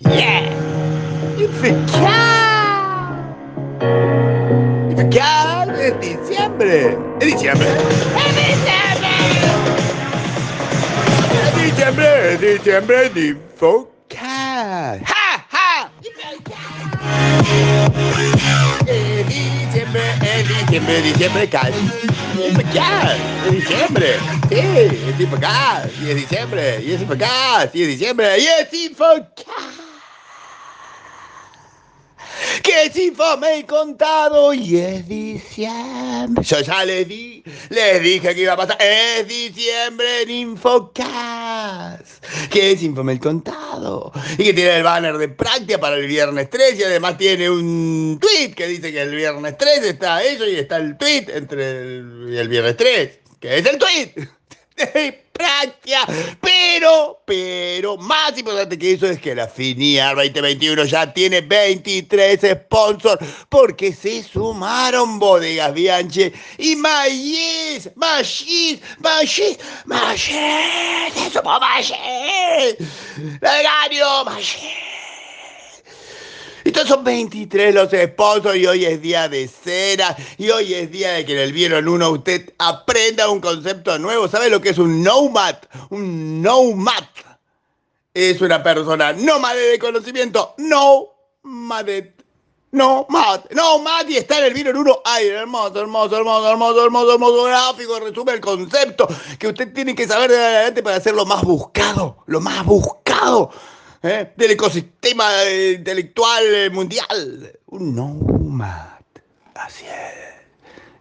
Yeah! Infectar. Infectar es diciembre. Es diciembre. Es diciembre. Es diciembre, es diciembre de Infocar. ¡Ja, ja! Es diciembre, es diciembre, diciembre, casi. Infocar. Es diciembre. Sí, es Infocar. Y es diciembre. Y es Infocar. Y es diciembre. Y es Infocar que si fue contado y es diciembre. Yo ya les di, les dije que iba a pasar. Es diciembre en Infocast. Que es Infomel contado. Y que tiene el banner de práctica para el viernes 3 y además tiene un tweet que dice que el viernes 3 está eso y está el tweet entre el, el viernes 3. Que es el tweet de práctica. Pero, pero, más importante que eso es que la FINIAR 2021 ya tiene 23 sponsors porque se sumaron Bodegas Bianche y Mayis, Mayis, Mayis, Mayis, se sumó Mayis, Legario, Mayis. Entonces son 23 los sponsors y hoy es día de cera y hoy es día de que en el Vieron Uno usted aprenda un concepto nuevo. ¿Sabe lo que es un nomad? Un nomad es una persona nómade de conocimiento, no No, Mat, no, Mat, y está en el Vieron Uno. Ay, hermoso, hermoso, hermoso, hermoso, hermoso, hermoso gráfico. Resume el concepto que usted tiene que saber de adelante para ser lo más buscado, lo más buscado ¿eh? del ecosistema intelectual mundial. Un nomad. Así es.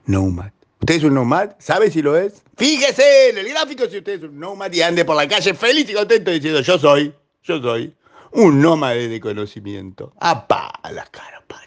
Nomad. ¿Usted es un nomad? ¿Sabe si lo es? Fíjese en el gráfico si usted es un nomad y ande por la calle feliz y contento diciendo yo soy, yo soy un nómade de conocimiento. ¡Apa! La cara parió.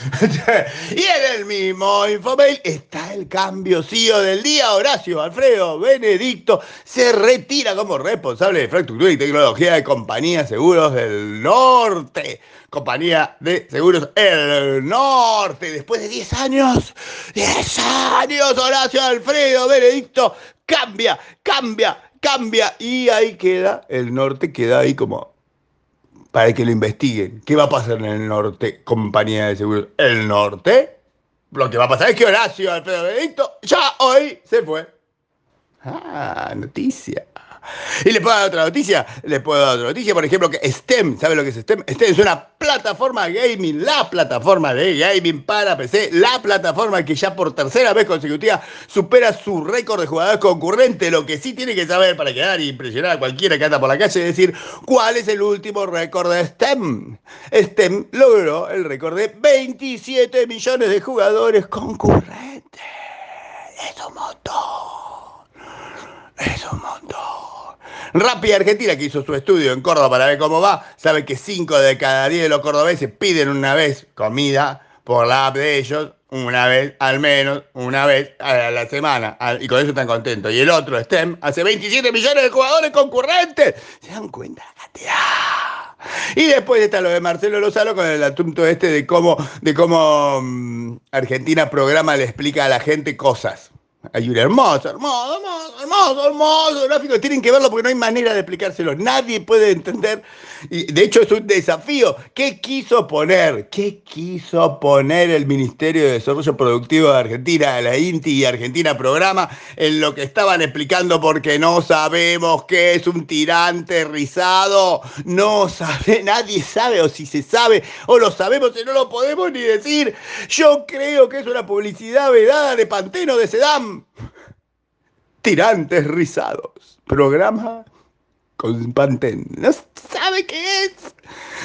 y en el mismo Infomail está el cambio CEO del día. Horacio Alfredo Benedicto se retira como responsable de infraestructura y tecnología de Compañía Seguros del Norte. Compañía de Seguros del Norte. Después de 10 años, 10 años, Horacio Alfredo Benedicto cambia, cambia, cambia. Y ahí queda, el norte queda ahí como para que lo investiguen. ¿Qué va a pasar en el norte, compañía de seguros? ¿El norte? Lo que va a pasar es que Horacio Alfredo Benedicto ya hoy se fue. Ah, noticia. Y le puedo dar otra noticia, le puedo dar otra noticia, por ejemplo, que STEM, ¿sabe lo que es STEM? STEM es una plataforma gaming, la plataforma de gaming para PC, la plataforma que ya por tercera vez consecutiva supera su récord de jugadores concurrentes. Lo que sí tiene que saber para quedar y impresionar a cualquiera que anda por la calle es decir cuál es el último récord de STEM. STEM logró el récord de 27 millones de jugadores concurrentes. Es un montón. Es un montón. Rápida Argentina, que hizo su estudio en Córdoba para ver cómo va, sabe que 5 de cada 10 de los cordobeses piden una vez comida por la app de ellos, una vez, al menos, una vez a la semana. Y con eso están contentos. Y el otro, STEM, hace 27 millones de jugadores concurrentes. ¿Se dan cuenta? Y después está lo de Marcelo Lozano con el asunto este de cómo, de cómo mm, Argentina programa le explica a la gente cosas. Hay un hermoso, hermoso, hermoso, hermoso, hermoso gráfico. Tienen que verlo porque no hay manera de explicárselo. Nadie puede entender. Y de hecho es un desafío. ¿Qué quiso poner? ¿Qué quiso poner el Ministerio de Desarrollo Productivo de Argentina, la INTI y Argentina Programa en lo que estaban explicando porque no sabemos qué es un tirante rizado? No sabe, nadie sabe o si se sabe o lo sabemos y no lo podemos ni decir. Yo creo que es una publicidad vedada de Panteno de Sedam Tirantes rizados. Programa con Pantén. ¿No sabe qué es?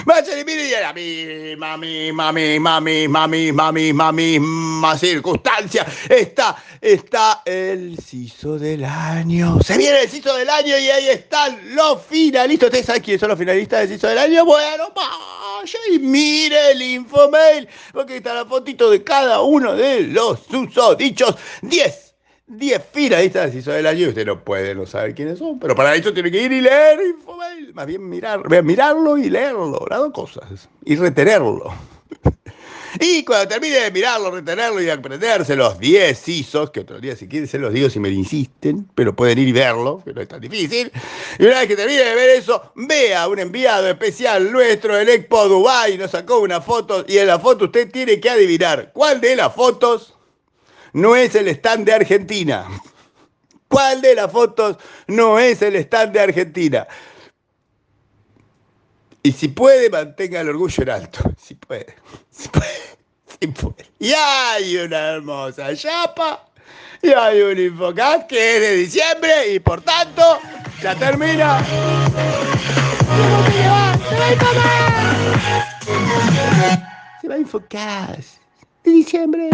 Vaya y mire y a la misma, misma, misma, misma, misma, misma, misma circunstancia. Está, está el CISO del año. Se viene el CISO del año y ahí están los finalistas. ¿Ustedes saben quiénes son los finalistas del CISO del año? Bueno, vaya y mire el infomail, porque está la fotito de cada uno de los susodichos. 10 10 finalistas hizo del año y usted no puede no saber quiénes son. Pero para eso tiene que ir y leer Más bien mirar, mirarlo y leerlo, las dos cosas. Y retenerlo. Y cuando termine de mirarlo, retenerlo y aprenderse los 10 ISOs, que otro día si quieren se los digo si me insisten, pero pueden ir y verlo, que no es tan difícil. Y una vez que termine de ver eso, vea un enviado especial nuestro, el Expo Dubai, nos sacó una foto y en la foto usted tiene que adivinar cuál de las fotos no es el stand de Argentina. ¿Cuál de las fotos no es el stand de Argentina? Y si puede, mantenga el orgullo en alto. Si puede, si puede, si puede. Y hay una hermosa chapa. Y hay un Infocast que es de diciembre y por tanto ya termina. Se va, Infocast. Se va. De diciembre.